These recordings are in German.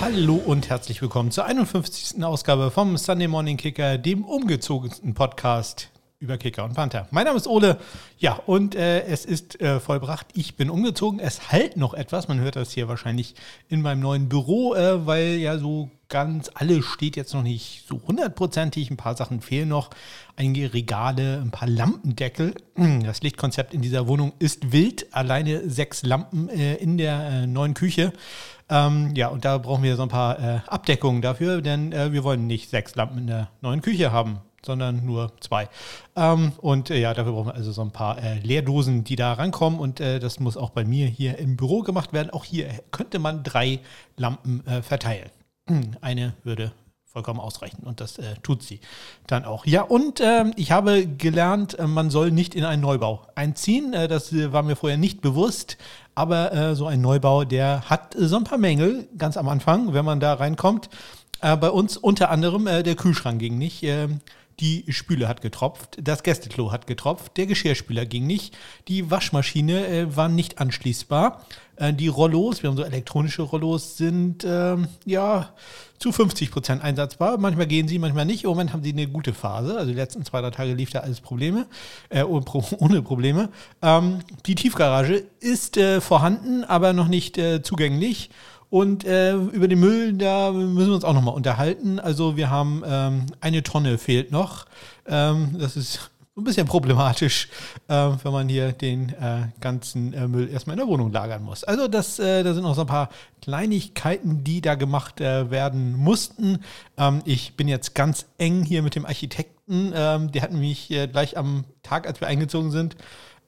Hallo und herzlich willkommen zur 51. Ausgabe vom Sunday Morning Kicker, dem umgezogensten Podcast über Kicker und Panther. Mein Name ist Ole. Ja, und äh, es ist äh, vollbracht. Ich bin umgezogen. Es halt noch etwas. Man hört das hier wahrscheinlich in meinem neuen Büro, äh, weil ja so ganz alles steht jetzt noch nicht so hundertprozentig. Ein paar Sachen fehlen noch. Einige Regale, ein paar Lampendeckel. Das Lichtkonzept in dieser Wohnung ist wild. Alleine sechs Lampen äh, in der äh, neuen Küche. Ähm, ja, und da brauchen wir so ein paar äh, Abdeckungen dafür, denn wir wollen nicht sechs Lampen in der neuen Küche haben sondern nur zwei. Ähm, und äh, ja, dafür brauchen wir also so ein paar äh, Leerdosen, die da rankommen. Und äh, das muss auch bei mir hier im Büro gemacht werden. Auch hier könnte man drei Lampen äh, verteilen. Eine würde vollkommen ausreichen und das äh, tut sie dann auch. Ja, und ähm, ich habe gelernt, äh, man soll nicht in einen Neubau einziehen. das war mir vorher nicht bewusst. Aber so ein Neubau, der hat so ein paar Mängel ganz am Anfang, wenn man da reinkommt. bei uns unter anderem der Kühlschrank ging nicht. Die Spüle hat getropft, das Gästeklo hat getropft, der Geschirrspüler ging nicht, die Waschmaschine äh, war nicht anschließbar. Äh, die Rollos, wir haben so elektronische Rollos, sind äh, ja zu 50 Prozent einsatzbar. Manchmal gehen sie, manchmal nicht. Im Moment haben sie eine gute Phase. Also die letzten zwei, drei Tage lief da alles Probleme, äh, ohne Probleme. Ähm, die Tiefgarage ist äh, vorhanden, aber noch nicht äh, zugänglich. Und äh, über den Müll, da müssen wir uns auch nochmal unterhalten. Also wir haben ähm, eine Tonne fehlt noch. Ähm, das ist ein bisschen problematisch, äh, wenn man hier den äh, ganzen äh, Müll erstmal in der Wohnung lagern muss. Also das, äh, da sind noch so ein paar Kleinigkeiten, die da gemacht äh, werden mussten. Ähm, ich bin jetzt ganz eng hier mit dem Architekten. Ähm, der hat mich äh, gleich am Tag, als wir eingezogen sind,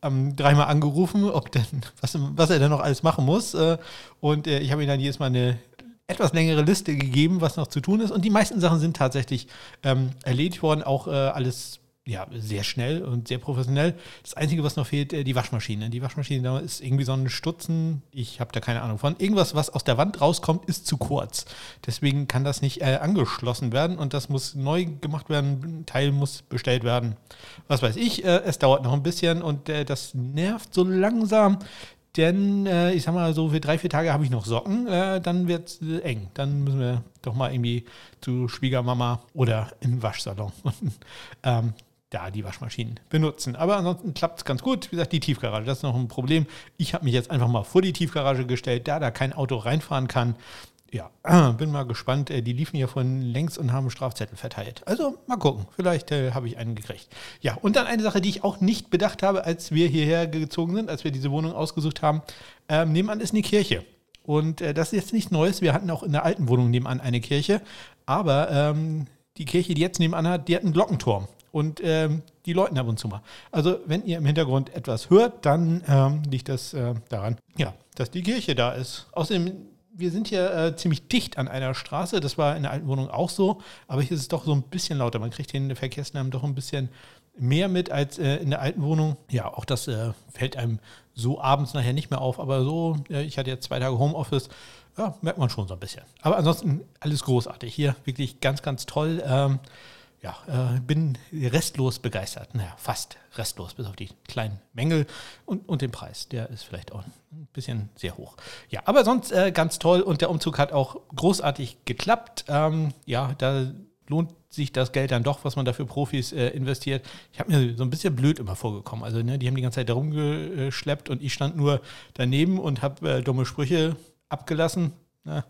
ähm, dreimal angerufen, ob denn, was, was er denn noch alles machen muss. Äh, und äh, ich habe ihm dann jedes Mal eine etwas längere Liste gegeben, was noch zu tun ist. Und die meisten Sachen sind tatsächlich ähm, erledigt worden, auch äh, alles ja, sehr schnell und sehr professionell. Das Einzige, was noch fehlt, äh, die Waschmaschine. Die Waschmaschine ist irgendwie so ein Stutzen, ich habe da keine Ahnung von. Irgendwas, was aus der Wand rauskommt, ist zu kurz. Deswegen kann das nicht äh, angeschlossen werden und das muss neu gemacht werden. Ein Teil muss bestellt werden. Was weiß ich, äh, es dauert noch ein bisschen und äh, das nervt so langsam. Denn äh, ich sag mal, so für drei, vier Tage habe ich noch Socken, äh, dann wird es eng. Dann müssen wir doch mal irgendwie zu Schwiegermama oder den Waschsalon. ähm, da die Waschmaschinen benutzen. Aber ansonsten klappt es ganz gut. Wie gesagt, die Tiefgarage, das ist noch ein Problem. Ich habe mich jetzt einfach mal vor die Tiefgarage gestellt, da da kein Auto reinfahren kann. Ja, bin mal gespannt. Äh, die liefen ja von längs und haben Strafzettel verteilt. Also mal gucken. Vielleicht äh, habe ich einen gekriegt. Ja, und dann eine Sache, die ich auch nicht bedacht habe, als wir hierher gezogen sind, als wir diese Wohnung ausgesucht haben. Ähm, nebenan ist eine Kirche. Und äh, das ist jetzt nichts Neues. Wir hatten auch in der alten Wohnung nebenan eine Kirche. Aber ähm, die Kirche, die jetzt nebenan hat, die hat einen Glockenturm und ähm, die läuten ab und zu mal. Also wenn ihr im Hintergrund etwas hört, dann ähm, liegt das äh, daran, ja, dass die Kirche da ist. Außerdem, wir sind hier äh, ziemlich dicht an einer Straße. Das war in der alten Wohnung auch so, aber hier ist es doch so ein bisschen lauter. Man kriegt den Verkehrslärm doch ein bisschen mehr mit als äh, in der alten Wohnung. Ja, auch das äh, fällt einem so abends nachher nicht mehr auf, aber so, ich hatte jetzt zwei Tage Homeoffice. Ja, merkt man schon so ein bisschen. Aber ansonsten alles großartig. Hier wirklich ganz, ganz toll. Ähm, ja, äh, bin restlos begeistert. Naja, fast restlos, bis auf die kleinen Mängel und, und den Preis. Der ist vielleicht auch ein bisschen sehr hoch. Ja, aber sonst äh, ganz toll und der Umzug hat auch großartig geklappt. Ähm, ja, da lohnt sich das Geld dann doch, was man da für Profis äh, investiert. Ich habe mir so ein bisschen blöd immer vorgekommen. Also, ne, die haben die ganze Zeit da rumgeschleppt und ich stand nur daneben und habe äh, dumme Sprüche abgelassen. Ja,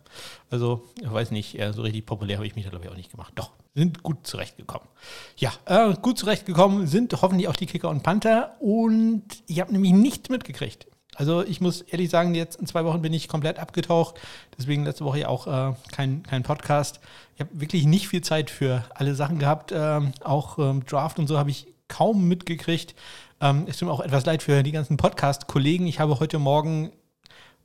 also, ich weiß nicht, so richtig populär habe ich mich da, glaube ich, auch nicht gemacht. Doch, sind gut zurechtgekommen. Ja, äh, gut zurechtgekommen sind hoffentlich auch die Kicker und Panther. Und ich habe nämlich nichts mitgekriegt. Also ich muss ehrlich sagen, jetzt in zwei Wochen bin ich komplett abgetaucht. Deswegen letzte Woche ja auch äh, kein, kein Podcast. Ich habe wirklich nicht viel Zeit für alle Sachen gehabt. Ähm, auch ähm, Draft und so habe ich kaum mitgekriegt. Ähm, es tut mir auch etwas leid für die ganzen Podcast-Kollegen. Ich habe heute Morgen,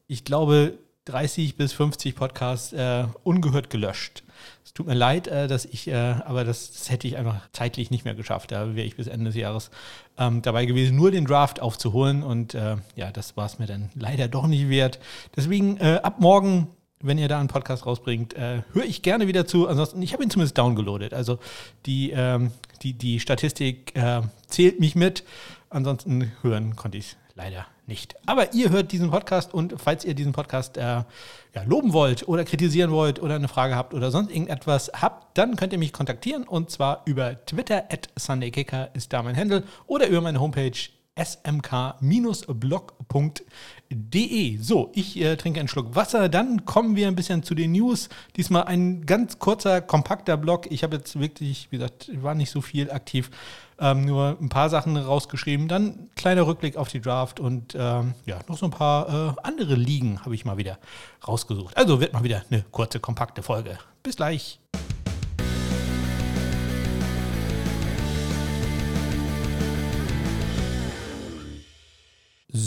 ich glaube, 30 bis 50 Podcasts äh, ungehört gelöscht. Es tut mir leid, äh, dass ich, äh, aber das, das, hätte ich einfach zeitlich nicht mehr geschafft. Da wäre ich bis Ende des Jahres ähm, dabei gewesen, nur den Draft aufzuholen. Und äh, ja, das war es mir dann leider doch nicht wert. Deswegen äh, ab morgen wenn ihr da einen Podcast rausbringt, äh, höre ich gerne wieder zu. Ansonsten, ich habe ihn zumindest downgeloadet. Also die, ähm, die, die Statistik äh, zählt mich mit. Ansonsten hören konnte ich es leider nicht. Aber ihr hört diesen Podcast und falls ihr diesen Podcast äh, ja, loben wollt oder kritisieren wollt oder eine Frage habt oder sonst irgendetwas habt, dann könnt ihr mich kontaktieren und zwar über Twitter at SundayKicker ist da mein Handle oder über meine Homepage smk-blog.de. So, ich äh, trinke einen Schluck Wasser, dann kommen wir ein bisschen zu den News. Diesmal ein ganz kurzer, kompakter Blog. Ich habe jetzt wirklich, wie gesagt, war nicht so viel aktiv, ähm, nur ein paar Sachen rausgeschrieben. Dann kleiner Rückblick auf die Draft und ähm, ja, noch so ein paar äh, andere Ligen habe ich mal wieder rausgesucht. Also wird mal wieder eine kurze, kompakte Folge. Bis gleich.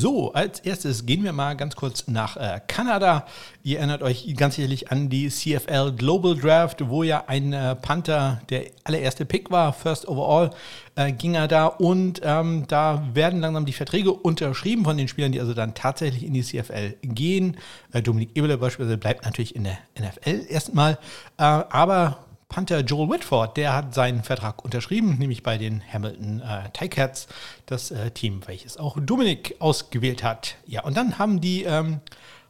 So, als erstes gehen wir mal ganz kurz nach äh, Kanada. Ihr erinnert euch ganz sicherlich an die CFL Global Draft, wo ja ein äh, Panther der allererste Pick war, First Overall, äh, ging er da und ähm, da werden langsam die Verträge unterschrieben von den Spielern, die also dann tatsächlich in die CFL gehen. Äh, Dominik Ebeler beispielsweise bleibt natürlich in der NFL erstmal, äh, aber Panther Joel Whitford, der hat seinen Vertrag unterschrieben, nämlich bei den Hamilton äh, Ticats, das äh, Team, welches auch Dominik ausgewählt hat. Ja, und dann haben die ähm,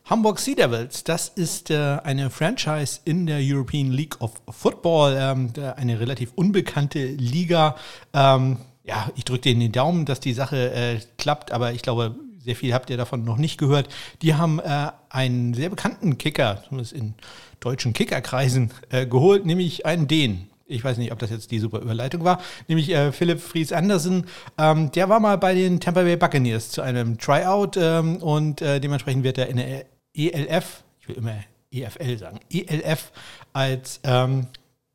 Hamburg Sea Devils, das ist äh, eine Franchise in der European League of Football, ähm, eine relativ unbekannte Liga. Ähm, ja, ich drücke denen den Daumen, dass die Sache äh, klappt, aber ich glaube, sehr viel habt ihr davon noch nicht gehört. Die haben äh, einen sehr bekannten Kicker, zumindest in deutschen Kickerkreisen äh, geholt, nämlich einen Dänen. Ich weiß nicht, ob das jetzt die super Überleitung war, nämlich äh, Philipp Fries Andersen. Ähm, der war mal bei den Tampa Bay Buccaneers zu einem Tryout ähm, und äh, dementsprechend wird er in der ELF, ich will immer EFL sagen, ELF als ähm,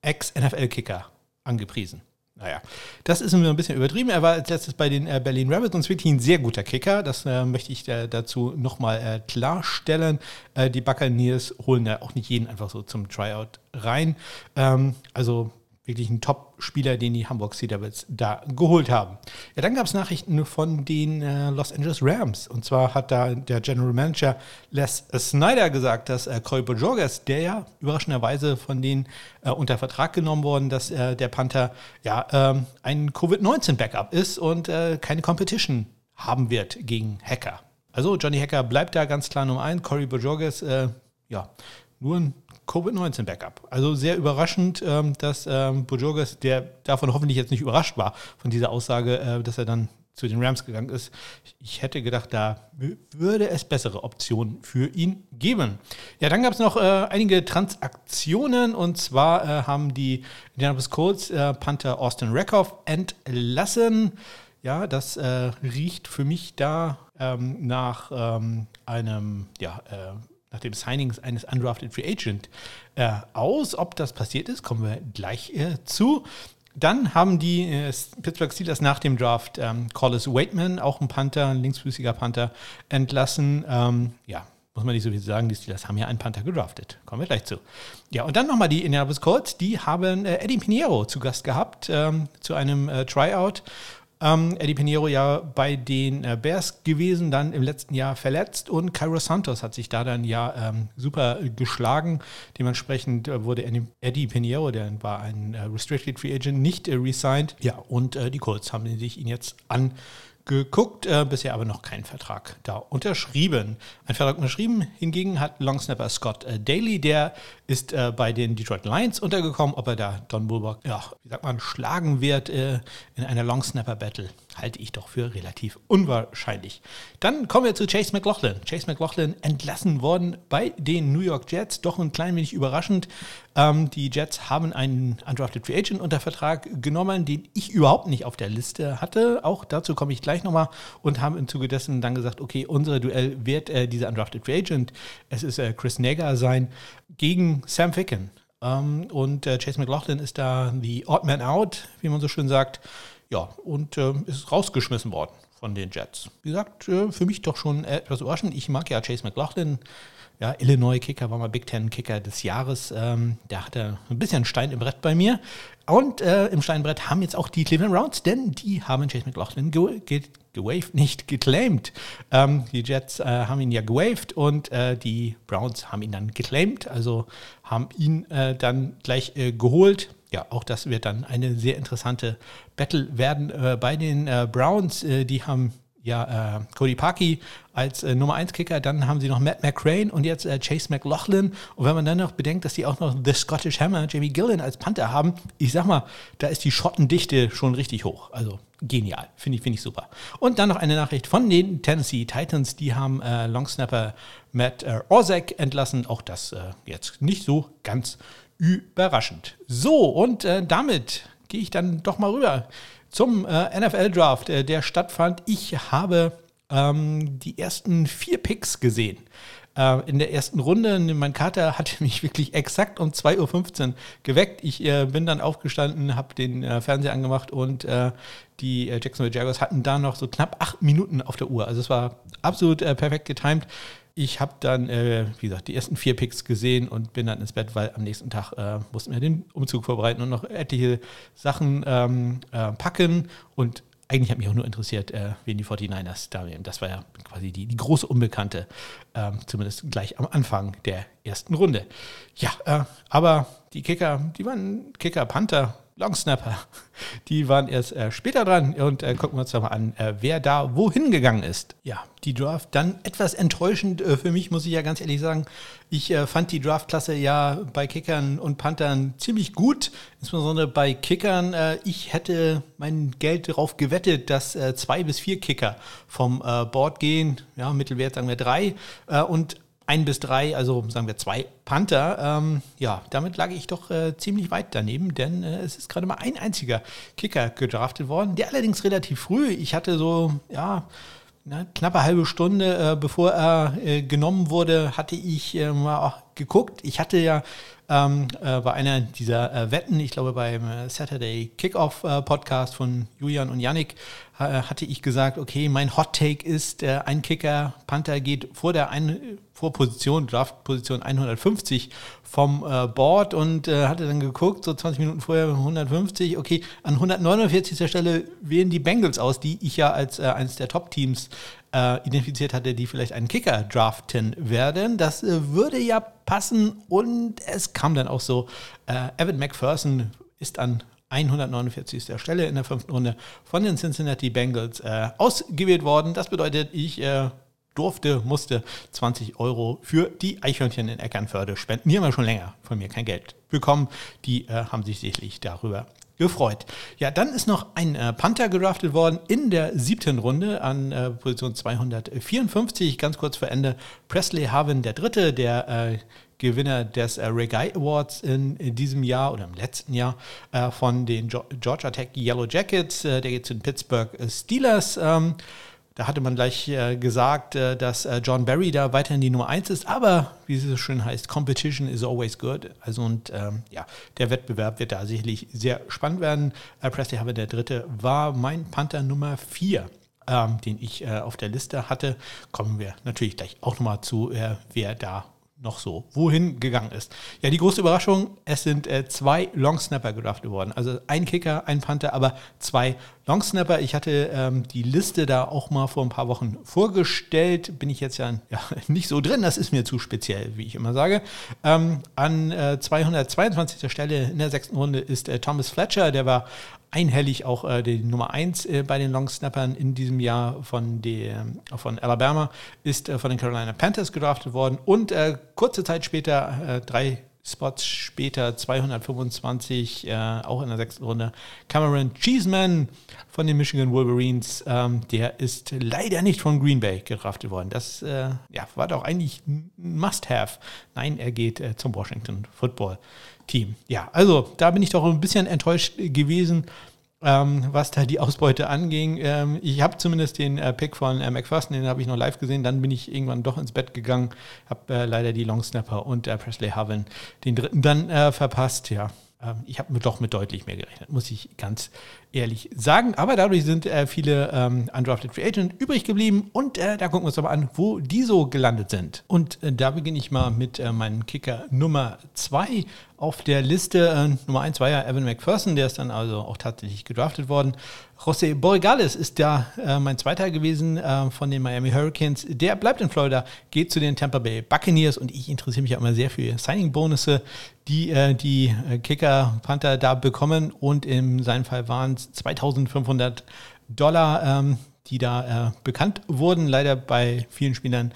Ex-NFL-Kicker angepriesen. Naja, das ist ein bisschen übertrieben. Er war als letztes bei den äh, Berlin ist wirklich ein sehr guter Kicker. Das äh, möchte ich äh, dazu nochmal äh, klarstellen. Äh, die Buccaneers holen ja auch nicht jeden einfach so zum Tryout rein. Ähm, also wirklich ein Top-Spieler, den die Hamburg Sea Devils da geholt haben. Ja, dann gab es Nachrichten von den äh, Los Angeles Rams. Und zwar hat da der General Manager Les Snyder gesagt, dass äh, Corey Bojorges, der ja überraschenderweise von denen äh, unter Vertrag genommen worden, dass äh, der Panther ja ähm, ein Covid-19-Backup ist und äh, keine Competition haben wird gegen Hacker. Also Johnny Hacker bleibt da ganz klar Nummer ein. Corey Bojorges, äh, ja, nur ein Covid-19-Backup. Also sehr überraschend, ähm, dass ähm, Bojorges, der davon hoffentlich jetzt nicht überrascht war, von dieser Aussage, äh, dass er dann zu den Rams gegangen ist. Ich hätte gedacht, da würde es bessere Optionen für ihn geben. Ja, dann gab es noch äh, einige Transaktionen und zwar äh, haben die Indianapolis Colts äh, Panther Austin Rackhoff entlassen. Ja, das äh, riecht für mich da ähm, nach ähm, einem ja, äh, nach dem Signing eines undrafted Free Agent äh, aus. Ob das passiert ist, kommen wir gleich äh, zu. Dann haben die äh, Pittsburgh Steelers nach dem Draft ähm, Collis Waitman, auch ein Panther, ein linksfüßiger Panther, entlassen. Ähm, ja, muss man nicht so viel sagen, die Steelers haben ja einen Panther gedraftet. Kommen wir gleich zu. Ja, und dann nochmal die Indianapolis Colts, die haben äh, Eddie Pinheiro zu Gast gehabt ähm, zu einem äh, Tryout. Ähm, Eddie Pinheiro ja bei den äh, Bears gewesen, dann im letzten Jahr verletzt und Cairo Santos hat sich da dann ja ähm, super geschlagen. Dementsprechend äh, wurde Eddie Pinheiro, der war ein äh, Restricted Free Agent, nicht äh, resigned. Ja, und äh, die Colts haben sich ihn jetzt an geguckt, äh, bisher aber noch keinen Vertrag da unterschrieben. Ein Vertrag unterschrieben hingegen hat Longsnapper Scott äh, Daly, der ist äh, bei den Detroit Lions untergekommen. Ob er da Don Bullock, ja, wie sagt man, schlagen wird äh, in einer Longsnapper-Battle, halte ich doch für relativ unwahrscheinlich. Dann kommen wir zu Chase McLaughlin. Chase McLaughlin entlassen worden bei den New York Jets, doch ein klein wenig überraschend. Ähm, die Jets haben einen Undrafted Free Agent unter Vertrag genommen, den ich überhaupt nicht auf der Liste hatte. Auch dazu komme ich gleich nochmal und haben im Zuge dessen dann gesagt, okay, unser Duell wird äh, dieser Undrafted Free Agent, es ist äh, Chris Nager sein, gegen Sam Ficken. Ähm, und äh, Chase McLaughlin ist da die Odd Man Out, wie man so schön sagt. Ja, und äh, ist rausgeschmissen worden von den Jets. Wie gesagt, äh, für mich doch schon etwas überraschend. Ich mag ja Chase McLaughlin. Ja, Illinois Kicker war mal Big Ten Kicker des Jahres. Ähm, der hatte ein bisschen Stein im Brett bei mir. Und äh, im Steinbrett haben jetzt auch die Cleveland Browns, denn die haben Chase McLaughlin ge ge gewaved, nicht geclaimed. Ähm, die Jets äh, haben ihn ja gewaved und äh, die Browns haben ihn dann geclaimed, also haben ihn äh, dann gleich äh, geholt. Ja, auch das wird dann eine sehr interessante Battle werden äh, bei den Browns. die haben ja, äh, Cody Parkey als äh, Nummer 1 Kicker, dann haben sie noch Matt McCrane und jetzt äh, Chase McLaughlin. Und wenn man dann noch bedenkt, dass die auch noch The Scottish Hammer, Jamie Gillen als Panther haben, ich sag mal, da ist die Schottendichte schon richtig hoch. Also genial, finde ich, finde ich super. Und dann noch eine Nachricht von den Tennessee Titans, die haben äh, Longsnapper Matt äh, Orzek entlassen. Auch das äh, jetzt nicht so ganz überraschend. So, und äh, damit gehe ich dann doch mal rüber zum äh, NFL-Draft, äh, der stattfand. Ich habe ähm, die ersten vier Picks gesehen. Äh, in der ersten Runde, mein Kater hatte mich wirklich exakt um 2.15 Uhr geweckt. Ich äh, bin dann aufgestanden, habe den äh, Fernseher angemacht und äh, die Jacksonville Jaguars hatten da noch so knapp acht Minuten auf der Uhr. Also es war absolut perfekt getimed ich habe dann, äh, wie gesagt, die ersten vier Picks gesehen und bin dann ins Bett, weil am nächsten Tag äh, mussten wir den Umzug vorbereiten und noch etliche Sachen ähm, äh, packen. Und eigentlich hat mich auch nur interessiert, äh, wen die 49ers da nehmen. Das war ja quasi die, die große Unbekannte, ähm, zumindest gleich am Anfang der ersten Runde. Ja, äh, aber die Kicker, die waren Kicker, Panther, Longsnapper. Die waren erst äh, später dran und äh, gucken wir uns doch mal an, äh, wer da wohin gegangen ist. Ja, die Draft dann etwas enttäuschend äh, für mich, muss ich ja ganz ehrlich sagen. Ich äh, fand die Draftklasse ja bei Kickern und Panthern ziemlich gut, insbesondere bei Kickern. Äh, ich hätte mein Geld darauf gewettet, dass zwei bis vier Kicker vom Board gehen. Ja, Mittelwert sagen wir drei. und ein bis drei, also sagen wir zwei Panther. Ähm, ja, damit lag ich doch äh, ziemlich weit daneben, denn äh, es ist gerade mal ein einziger Kicker gedraftet worden, der allerdings relativ früh. Ich hatte so, ja, eine knappe halbe Stunde, äh, bevor er äh, genommen wurde, hatte ich äh, mal geguckt. Ich hatte ja ähm, äh, bei einer dieser äh, Wetten, ich glaube beim äh, Saturday Kickoff äh, Podcast von Julian und Yannick, hatte ich gesagt, okay, mein Hot Take ist, ein Kicker, Panther geht vor der ein vor Position, Draft-Position 150 vom äh, Board und äh, hatte dann geguckt, so 20 Minuten vorher 150, okay, an 149. Stelle wählen die Bengals aus, die ich ja als äh, eines der Top-Teams äh, identifiziert hatte, die vielleicht einen Kicker draften werden. Das äh, würde ja passen und es kam dann auch so, äh, Evan McPherson ist an 149. Stelle in der fünften Runde von den Cincinnati Bengals ausgewählt worden. Das bedeutet, ich durfte, musste 20 Euro für die Eichhörnchen in Eckernförde spenden. Die haben ja schon länger von mir kein Geld bekommen. Die äh, haben sich sicherlich darüber gefreut. Ja, dann ist noch ein äh, Panther gedraftet worden in der siebten Runde an äh, Position 254, ganz kurz vor Ende. Presley Harvin, der Dritte, der äh, Gewinner des äh, Regai Awards in, in, diesem Jahr oder im letzten Jahr äh, von den jo Georgia Tech Yellow Jackets. Äh, der geht zu den Pittsburgh Steelers. Ähm, da hatte man gleich äh, gesagt, äh, dass äh, John Barry da weiterhin die Nummer 1 ist, aber wie es so schön heißt, Competition is always good. Also und ähm, ja, der Wettbewerb wird da sicherlich sehr spannend werden. Äh, Presley Harvard, der dritte, war mein Panther Nummer 4. Ähm, den ich äh, auf der Liste hatte. Kommen wir natürlich gleich auch nochmal zu, äh, wer da noch so wohin gegangen ist. Ja, die große Überraschung, es sind äh, zwei Longsnapper gedraftet worden. Also ein Kicker, ein Panther, aber zwei Longsnapper. Ich hatte ähm, die Liste da auch mal vor ein paar Wochen vorgestellt. Bin ich jetzt ja, ja nicht so drin, das ist mir zu speziell, wie ich immer sage. Ähm, an äh, 222. Stelle in der sechsten Runde ist äh, Thomas Fletcher, der war einhellig auch äh, die Nummer 1 äh, bei den Longsnappern in diesem Jahr von, der, von Alabama, ist äh, von den Carolina Panthers gedraftet worden. Und äh, kurze Zeit später, äh, drei Spots später, 225, äh, auch in der sechsten Runde, Cameron Cheeseman von den Michigan Wolverines, ähm, der ist leider nicht von Green Bay gedraftet worden. Das ja, war doch eigentlich ein Must-Have. Nein, er geht zum Washington Football Team. Ja, also da bin ich doch ein bisschen enttäuscht gewesen, ähm, was da die Ausbeute anging. Ähm, ich habe zumindest den äh, Pick von äh, McPherson, den habe ich noch live gesehen. Dann bin ich irgendwann doch ins Bett gegangen, habe äh, leider die Longsnapper und äh, Presley Haven den dritten dann äh, verpasst. Ja, ich habe doch mit deutlich mehr gerechnet, muss ich ganz ehrlich sagen. Aber dadurch sind äh, viele ähm, Undrafted Free Agent übrig geblieben und äh, da gucken wir uns aber an, wo die so gelandet sind. Und äh, da beginne ich mal mit äh, meinem Kicker Nummer 2 auf der Liste. Äh, Nummer 1 war ja Evan McPherson, der ist dann also auch tatsächlich gedraftet worden. José Borregales ist da äh, mein zweiter gewesen äh, von den Miami Hurricanes. Der bleibt in Florida, geht zu den Tampa Bay Buccaneers und ich interessiere mich ja immer sehr für Signing-Bonusse, die äh, die äh, Kicker Panther da bekommen und in seinem Fall waren es 2500 Dollar. Ähm, die da äh, bekannt wurden. Leider bei vielen Spielern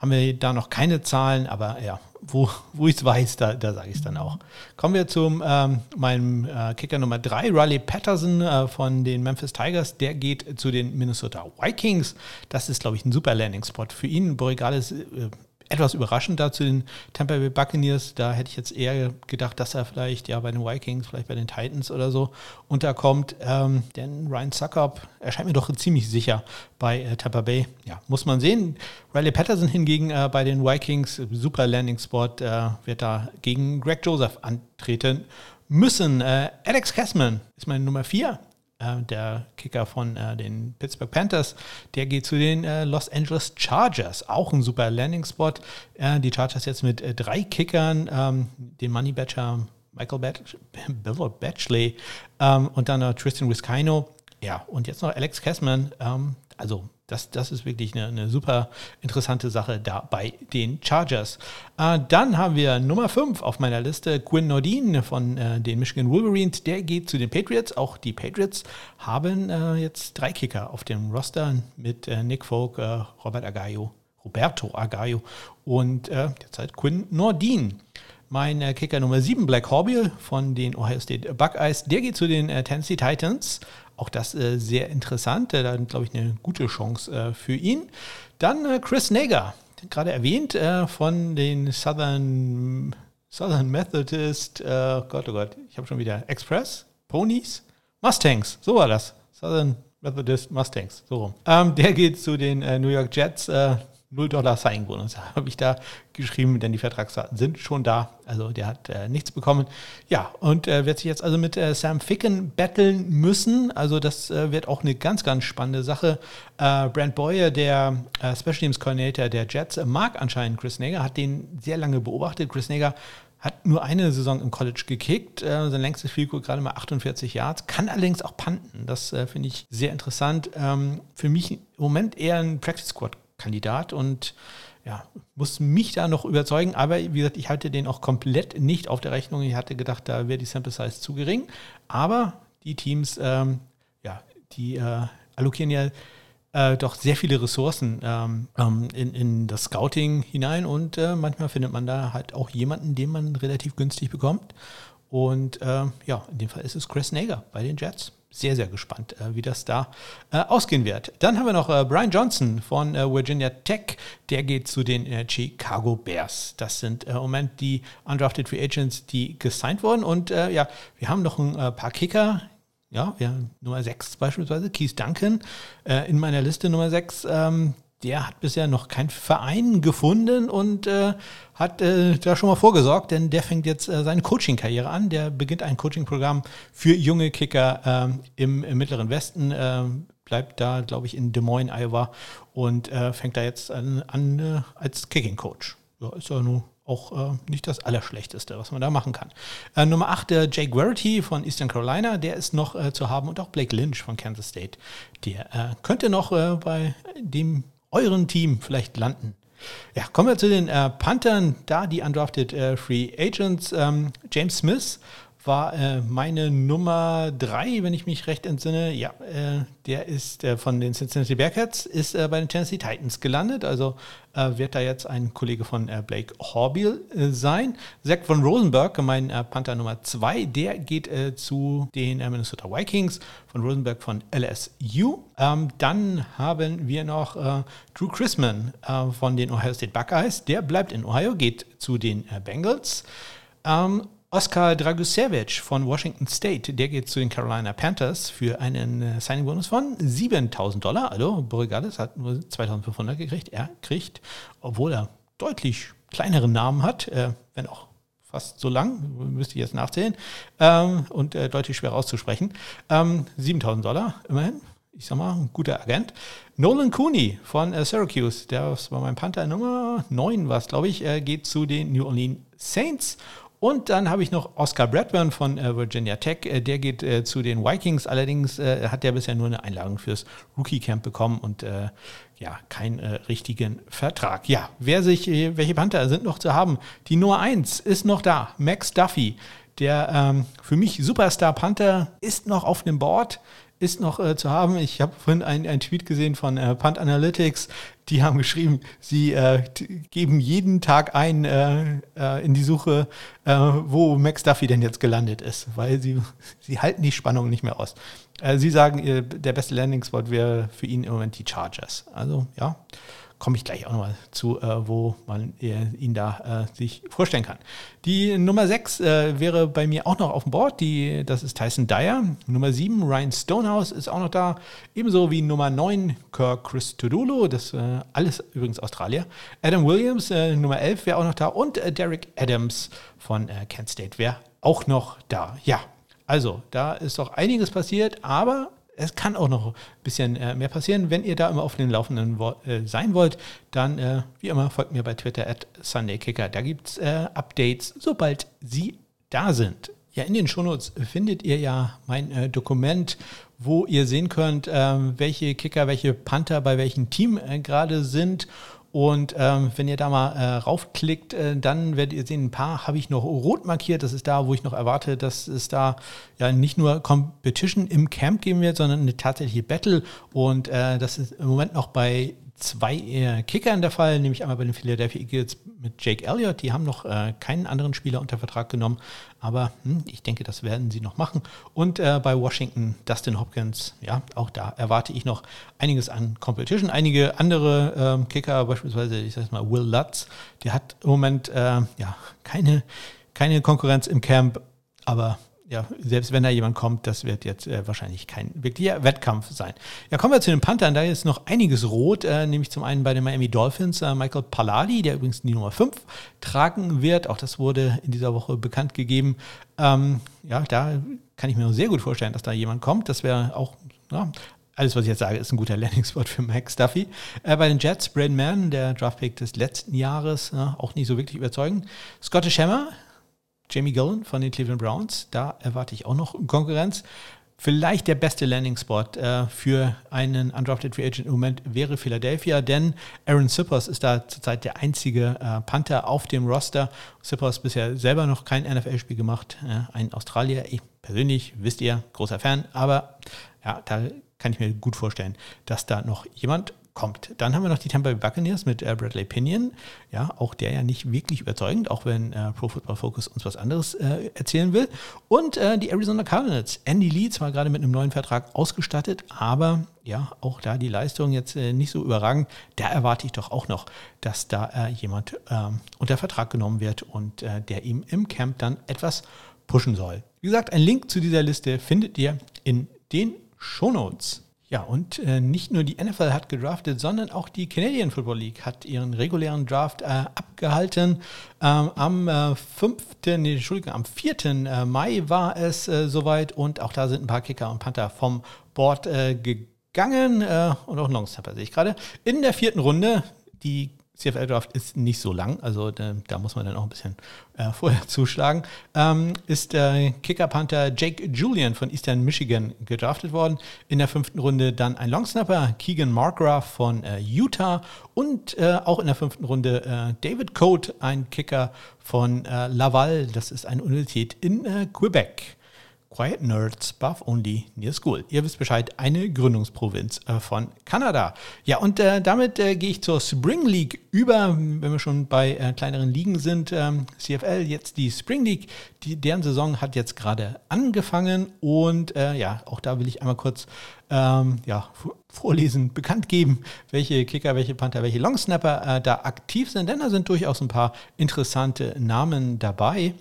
haben wir da noch keine Zahlen, aber ja, wo, wo ich es weiß, da, da sage ich es dann auch. Kommen wir zu ähm, meinem äh, Kicker Nummer 3, Riley Patterson äh, von den Memphis Tigers. Der geht zu den Minnesota Vikings. Das ist, glaube ich, ein super Landing-Spot für ihn. Borregales äh, etwas überraschend da zu den Tampa Bay Buccaneers. Da hätte ich jetzt eher gedacht, dass er vielleicht ja bei den Vikings, vielleicht bei den Titans oder so unterkommt. Ähm, denn Ryan Suckup erscheint mir doch ziemlich sicher bei äh, Tampa Bay. Ja, muss man sehen. Riley Patterson hingegen äh, bei den Vikings, super Landing Spot, äh, wird da gegen Greg Joseph antreten müssen. Äh, Alex Kessman ist meine Nummer 4 äh, der Kicker von äh, den Pittsburgh Panthers, der geht zu den äh, Los Angeles Chargers. Auch ein super Landing-Spot. Äh, die Chargers jetzt mit äh, drei Kickern, ähm, den Money Badger Michael Batch Batchley ähm, und dann Tristan Wiskino. Ja, und jetzt noch Alex Kessman. Ähm, also das, das ist wirklich eine, eine super interessante Sache da bei den Chargers. Äh, dann haben wir Nummer 5 auf meiner Liste, Quinn Nordin von äh, den Michigan Wolverines. Der geht zu den Patriots. Auch die Patriots haben äh, jetzt drei Kicker auf dem Roster mit äh, Nick Folk, äh, Robert Agayo, Roberto Agayo und äh, derzeit Quinn Nordin. Mein Kicker Nummer 7, Black Horbiel von den Ohio State Buckeyes, der geht zu den Tennessee Titans. Auch das äh, sehr interessant. Da glaube ich, eine gute Chance äh, für ihn. Dann äh, Chris Nager, gerade erwähnt, äh, von den Southern, Southern Methodist, äh, Gott, oh Gott, ich habe schon wieder Express, Ponies, Mustangs, so war das. Southern Methodist Mustangs, so rum. Ähm, der geht zu den äh, New York Jets. 0 Dollar Signing Bonus habe ich da geschrieben, denn die Vertragsdaten sind schon da. Also der hat äh, nichts bekommen. Ja, und äh, wird sich jetzt also mit äh, Sam Ficken battlen müssen. Also das äh, wird auch eine ganz, ganz spannende Sache. Äh, Brent Boyer, der äh, Special Teams Coordinator der Jets, mag anscheinend Chris Nager, hat den sehr lange beobachtet. Chris Nager hat nur eine Saison im College gekickt, äh, sein längstes Field gerade mal 48 Yards, kann allerdings auch panten. Das äh, finde ich sehr interessant. Ähm, für mich im Moment eher ein Practice Squad Kandidat und ja, muss mich da noch überzeugen. Aber wie gesagt, ich halte den auch komplett nicht auf der Rechnung. Ich hatte gedacht, da wäre die Sample Size zu gering. Aber die Teams, ähm, ja, die äh, allokieren ja äh, doch sehr viele Ressourcen ähm, ähm, in, in das Scouting hinein und äh, manchmal findet man da halt auch jemanden, den man relativ günstig bekommt. Und äh, ja, in dem Fall ist es Chris Nager bei den Jets sehr, sehr gespannt, äh, wie das da äh, ausgehen wird. Dann haben wir noch äh, Brian Johnson von Virginia Tech. Der geht zu den Chicago Bears. Das sind im Moment die Undrafted Free Agents, die gesigned wurden. Und ja, wir haben noch ein paar Kicker. Ja, wir haben Nummer 6 beispielsweise, Keith Duncan in meiner Liste Nummer 6. Der hat bisher noch keinen Verein gefunden und äh, hat äh, da schon mal vorgesorgt, denn der fängt jetzt äh, seine Coaching-Karriere an. Der beginnt ein Coaching-Programm für junge Kicker ähm, im, im, Mittleren Westen, ähm, bleibt da, glaube ich, in Des Moines, Iowa und äh, fängt da jetzt an, an äh, als Kicking-Coach. Ja, ist ja nur auch äh, nicht das Allerschlechteste, was man da machen kann. Äh, Nummer 8, der Jake Verity von Eastern Carolina, der ist noch äh, zu haben und auch Blake Lynch von Kansas State. Der äh, könnte noch bei dem euren Team vielleicht landen. Ja, kommen wir zu den äh, Panthern, da die undrafted äh, Free Agents. Ähm, James Smith war äh, meine Nummer drei, wenn ich mich recht entsinne. Ja, äh, der ist äh, von den Cincinnati Bearcats, ist äh, bei den Tennessee Titans gelandet. Also äh, wird da jetzt ein Kollege von äh, Blake Horbiel sein. Zach von Rosenberg, mein Panther Nummer zwei, der geht zu den Minnesota Vikings. Von Rosenberg von LSU. Ähm, dann haben wir noch Drew Chrisman von den Ohio State Buckeyes. Der bleibt in Ohio, geht zu den Bengals. Ähm, Oskar Dragusevich von Washington State, der geht zu den Carolina Panthers für einen äh, Signing-Bonus von 7000 Dollar. Also Borregales hat nur 2500 gekriegt. Er kriegt, obwohl er deutlich kleineren Namen hat, äh, wenn auch fast so lang, müsste ich jetzt nachzählen, ähm, und äh, deutlich schwer auszusprechen, ähm, 7000 Dollar immerhin. Ich sag mal, ein guter Agent. Nolan Cooney von äh, Syracuse, der war mein Panther Nummer 9, was glaube ich, äh, geht zu den New Orleans Saints und dann habe ich noch Oscar Bradburn von äh, Virginia Tech. Äh, der geht äh, zu den Vikings. Allerdings äh, hat der bisher nur eine Einladung fürs Rookie Camp bekommen und äh, ja, keinen äh, richtigen Vertrag. Ja, wer sich, welche Panther sind noch zu haben? Die Nummer 1 ist noch da. Max Duffy. Der ähm, für mich Superstar Panther ist noch auf dem Board ist noch äh, zu haben. Ich habe vorhin einen Tweet gesehen von äh, Punt Analytics. Die haben geschrieben, sie äh, geben jeden Tag ein äh, äh, in die Suche, äh, wo Max Duffy denn jetzt gelandet ist, weil sie, sie halten die Spannung nicht mehr aus. sie sagen, der beste Landing-Spot wäre für ihn im Moment die Chargers. Also ja, komme ich gleich auch nochmal zu, äh, wo man äh, ihn da äh, sich vorstellen kann. Die Nummer 6 äh, wäre bei mir auch noch auf dem Board. Die, das ist Tyson Dyer. Nummer 7, Ryan Stonehouse ist auch noch da. Ebenso wie Nummer 9, Kirk Chris Tudulu. Das äh, alles übrigens Australier. Adam Williams, äh, Nummer 11, wäre auch noch da. Und Derek Adams von Kent State wäre auch noch da. Ja, also da ist doch einiges passiert, aber es kann auch noch ein bisschen äh, mehr passieren. Wenn ihr da immer auf den Laufenden äh, sein wollt, dann äh, wie immer folgt mir bei Twitter at SundayKicker. Da gibt es Updates, sobald sie da sind. Ja, in den Shownotes findet ihr ja mein Dokument, wo ihr sehen könnt, ähm, welche Kicker, welche Panther bei welchem Team gerade sind und ähm, wenn ihr da mal äh, raufklickt, äh, dann werdet ihr sehen, ein paar habe ich noch rot markiert. Das ist da, wo ich noch erwarte, dass es da ja nicht nur Competition im Camp geben wird, sondern eine tatsächliche Battle. Und äh, das ist im Moment noch bei zwei äh, Kickern der Fall, nämlich einmal bei den Philadelphia Eagles mit Jake Elliott. Die haben noch äh, keinen anderen Spieler unter Vertrag genommen, aber hm, ich denke, das werden sie noch machen. Und äh, bei Washington Dustin Hopkins, ja, auch da erwarte ich noch einiges an Competition. Einige andere ähm, Kicker, beispielsweise, ich sage mal, Will Lutz, der hat im Moment äh, ja keine, keine Konkurrenz im Camp, aber ja, selbst wenn da jemand kommt, das wird jetzt äh, wahrscheinlich kein wirklicher Wettkampf sein. Ja, kommen wir zu den Panthern. Da ist noch einiges rot, äh, nämlich zum einen bei den Miami Dolphins äh, Michael Palladi, der übrigens die Nummer 5 tragen wird. Auch das wurde in dieser Woche bekannt gegeben. Ähm, ja, da kann ich mir sehr gut vorstellen, dass da jemand kommt. Das wäre auch ja, alles, was ich jetzt sage, ist ein guter Landing-Spot für Max Duffy. Äh, bei den Jets, Braden Mann, der Draftpick des letzten Jahres, äh, auch nicht so wirklich überzeugend. Scottish Hammer, Jamie Gillen von den Cleveland Browns. Da erwarte ich auch noch Konkurrenz. Vielleicht der beste Landing-Spot äh, für einen Undrafted Free Agent im Moment wäre Philadelphia, denn Aaron Sippers ist da zurzeit der einzige äh, Panther auf dem Roster. Sippers bisher selber noch kein NFL-Spiel gemacht. Äh, ein Australier, ich persönlich, wisst ihr, großer Fan, aber ja, da kann ich mir gut vorstellen, dass da noch jemand kommt. Dann haben wir noch die Tampa Bay Buccaneers mit äh, Bradley Pinion. Ja, auch der ja nicht wirklich überzeugend, auch wenn äh, Pro Football Focus uns was anderes äh, erzählen will. Und äh, die Arizona Cardinals. Andy Lee zwar gerade mit einem neuen Vertrag ausgestattet, aber ja, auch da die Leistung jetzt äh, nicht so überragend. Da erwarte ich doch auch noch, dass da äh, jemand ähm, unter Vertrag genommen wird und der ihm im Camp dann etwas pushen soll. Wie gesagt, ein Link zu dieser Liste findet ihr in den Shownotes. Ja, und äh, nicht nur die NFL hat gedraftet, sondern auch die Canadian Football League hat ihren regulären Draft äh, abgehalten. Ähm, am äh, 5., nee, Entschuldigung, am 4. Äh, Mai war es äh, soweit und auch da sind ein paar Kicker und Panther vom Board äh, gegangen und auch Longsnapper sehe ich gerade. In der vierten Runde, die CFL-Draft ist nicht so lang, also äh, da muss man dann auch ein bisschen äh, vorher zuschlagen, ähm, ist der Kicker-Panther Jake Julian von Eastern Michigan gedraftet worden. In der fünften Runde dann ein Longsnapper, Keegan Markgraf von äh, Utah und äh, auch in der fünften Runde äh, David Coate, ein Kicker von äh, Laval, das ist eine Universität in Quebec. Quiet Nerds, Buff Only Near School. Ihr wisst Bescheid, eine Gründungsprovinz äh, von Kanada. Ja, und äh, damit äh, gehe ich zur Spring League über, wenn wir schon bei äh, kleineren Ligen sind. Ähm, CFL, jetzt die Spring League, die, deren Saison hat jetzt gerade angefangen und äh, ja, auch da will ich einmal kurz ähm, ja, vorlesen, bekannt geben, welche Kicker, welche Panther, welche Longsnapper da aktiv sind, denn da sind durchaus ein paar interessante Namen dabei.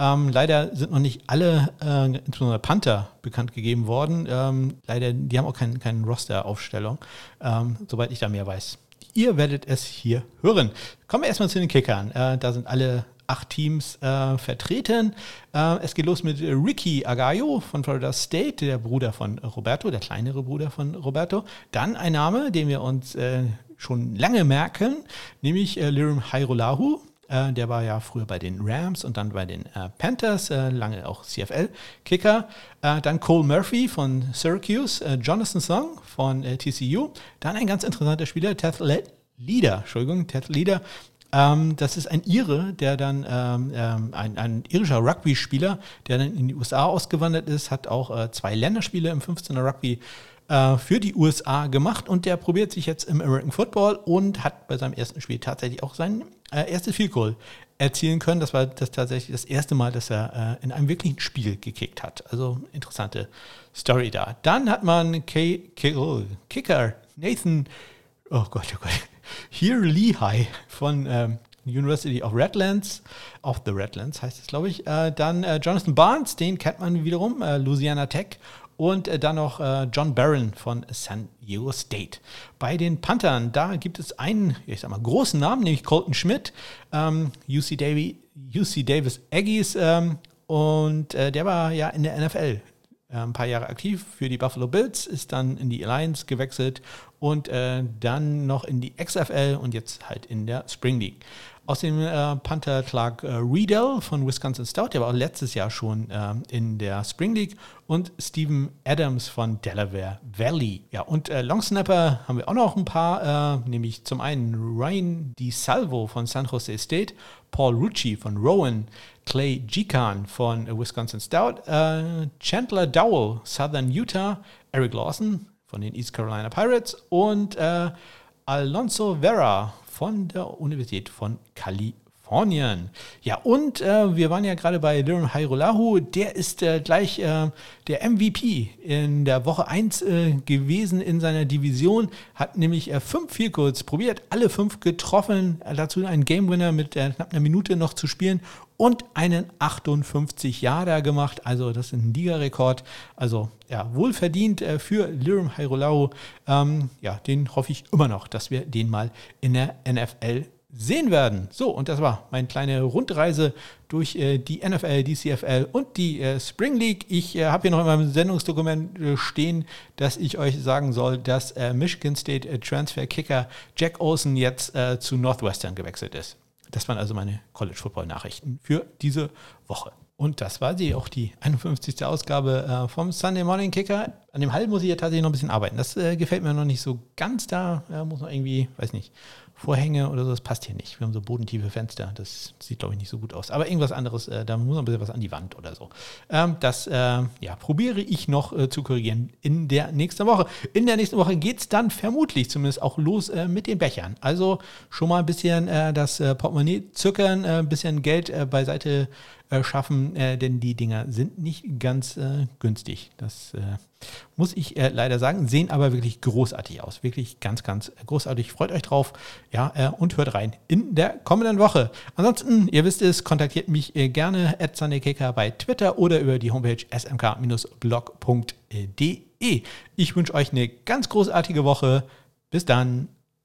Ähm, leider sind noch nicht alle, äh, insbesondere Panther, bekannt gegeben worden. Ähm, leider, die haben auch keinen kein Roster-Aufstellung, ähm, soweit ich da mehr weiß. Ihr werdet es hier hören. Kommen wir erstmal zu den Kickern. Äh, da sind alle acht Teams äh, vertreten. Äh, es geht los mit Ricky Agayo von Florida State, der Bruder von Roberto, der kleinere Bruder von Roberto. Dann ein Name, den wir uns äh, schon lange merken, nämlich äh, Lirim Hairolahu äh, der war ja früher bei den Rams und dann bei den äh, Panthers, äh, lange auch CFL-Kicker. Äh, dann Cole Murphy von Syracuse, äh, Jonathan Song von TCU. Dann ein ganz interessanter Spieler, Ted Leader, Entschuldigung, Ted Leader Ähm, das ist ein Ire, der dann ähm, ähm, ein, ein irischer Rugby-Spieler, der dann in die USA ausgewandert ist, hat auch äh, zwei Länderspiele im 15er Rugby äh, für die USA gemacht und der probiert sich jetzt im American Football und hat bei seinem ersten Spiel tatsächlich auch sein äh, erstes Field Goal erzielen können. Das war das tatsächlich das erste Mal, dass er äh, in einem wirklichen Spiel gekickt hat. Also interessante Story da. Dann hat man K K oh, Kicker Nathan, oh Gott, oh Gott, hier Lehigh von ähm, University of Redlands, of the Redlands heißt es, glaube ich. Äh, dann äh, Jonathan Barnes, den kennt man wiederum, äh, Louisiana Tech. Und äh, dann noch äh, John Barron von San Diego State. Bei den Panthern, da gibt es einen, ich sag mal, großen Namen, nämlich Colton Schmidt, ähm, UC, Davy, UC Davis Aggies. Ähm, und äh, der war ja in der NFL ein paar Jahre aktiv für die Buffalo Bills, ist dann in die Alliance gewechselt und äh, dann noch in die XFL und jetzt halt in der Spring League. Aus dem äh, Panther Clark äh, Riedel von Wisconsin Stout, der war auch letztes Jahr schon äh, in der Spring League und Steven Adams von Delaware Valley. Ja, und äh, Long Snapper haben wir auch noch ein paar, äh, nämlich zum einen Ryan DiSalvo von San Jose State, Paul Rucci von Rowan, Clay Gikan von Wisconsin Stout, äh, Chandler Dowell, Southern Utah, Eric Lawson von den East Carolina Pirates und äh, Alonso Vera von der Universität von Kalifornien. Ja, und äh, wir waren ja gerade bei Liram Hairolahu, der ist äh, gleich äh, der MVP in der Woche 1 äh, gewesen in seiner Division, hat nämlich äh, fünf Vielkurz probiert, alle fünf getroffen, dazu einen Game Winner mit äh, knapp einer Minute noch zu spielen und einen 58 Jahre gemacht. Also das ist ein Ligarekord. Also ja, wohlverdient äh, für Lirum Hairolau. Ähm, ja, den hoffe ich immer noch, dass wir den mal in der NFL sehen werden. So, und das war meine kleine Rundreise durch äh, die NFL, die CFL und die äh, Spring League. Ich äh, habe hier noch in meinem Sendungsdokument äh, stehen, dass ich euch sagen soll, dass äh, Michigan State Transfer Kicker Jack Olsen jetzt zu Northwestern gewechselt ist. Das waren also meine College Football Nachrichten für diese Woche. Und das war sie, auch die 51. Ausgabe äh, vom Sunday Morning Kicker. An dem Hall muss ich ja tatsächlich noch ein bisschen arbeiten. Das äh, gefällt mir noch nicht so ganz da. Ja, muss man irgendwie, weiß nicht, Vorhänge oder so, das passt hier nicht. Wir haben so bodentiefe Fenster, das sieht, glaube ich, nicht so gut aus. Aber irgendwas anderes, äh, da muss noch ein bisschen was an die Wand oder so. Ähm, das äh, ja, probiere ich noch äh, zu korrigieren in der nächsten Woche. In der nächsten Woche geht es dann vermutlich zumindest auch los äh, mit den Bechern. Also schon mal ein bisschen äh, das äh, Portemonnaie zückern, ein bisschen Geld beiseite schaffen, denn die Dinger sind nicht ganz günstig. Das muss ich äh, leider sagen, sehen aber wirklich großartig aus. Wirklich ganz, ganz großartig. Freut euch drauf. Ja, äh, und hört rein in der kommenden Woche. Ansonsten, ihr wisst es, kontaktiert mich äh, gerne at bei Twitter oder über die Homepage smk-blog.de. Ich wünsche euch eine ganz großartige Woche. Bis dann.